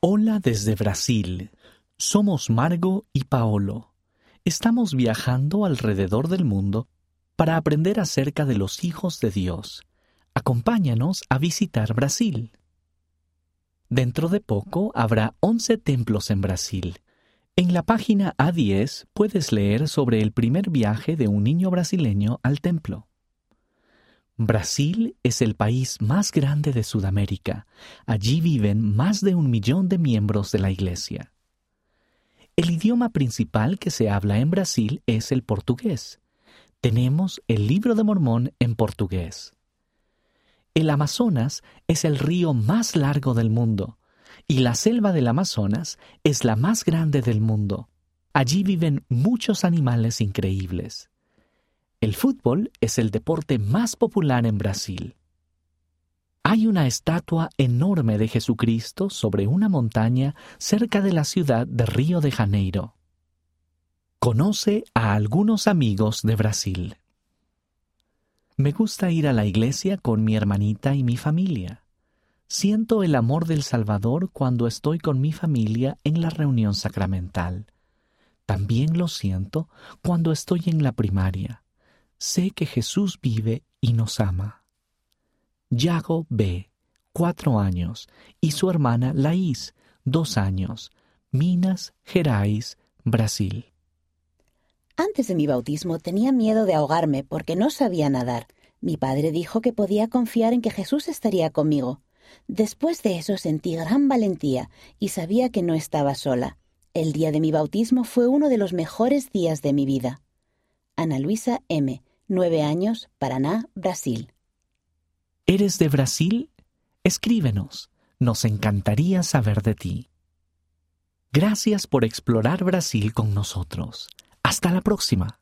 Hola desde Brasil. Somos Margo y Paolo. Estamos viajando alrededor del mundo para aprender acerca de los hijos de Dios. Acompáñanos a visitar Brasil. Dentro de poco habrá 11 templos en Brasil. En la página A10 puedes leer sobre el primer viaje de un niño brasileño al templo. Brasil es el país más grande de Sudamérica. Allí viven más de un millón de miembros de la Iglesia. El idioma principal que se habla en Brasil es el portugués. Tenemos el libro de Mormón en portugués. El Amazonas es el río más largo del mundo y la selva del Amazonas es la más grande del mundo. Allí viven muchos animales increíbles. El fútbol es el deporte más popular en Brasil. Hay una estatua enorme de Jesucristo sobre una montaña cerca de la ciudad de Río de Janeiro. Conoce a algunos amigos de Brasil. Me gusta ir a la iglesia con mi hermanita y mi familia. Siento el amor del Salvador cuando estoy con mi familia en la reunión sacramental. También lo siento cuando estoy en la primaria sé que Jesús vive y nos ama. Yago B., cuatro años, y su hermana Laís, dos años, Minas Gerais, Brasil. Antes de mi bautismo tenía miedo de ahogarme porque no sabía nadar. Mi padre dijo que podía confiar en que Jesús estaría conmigo. Después de eso sentí gran valentía y sabía que no estaba sola. El día de mi bautismo fue uno de los mejores días de mi vida. Ana Luisa M., nueve años, Paraná, Brasil. ¿Eres de Brasil? Escríbenos. Nos encantaría saber de ti. Gracias por explorar Brasil con nosotros. Hasta la próxima.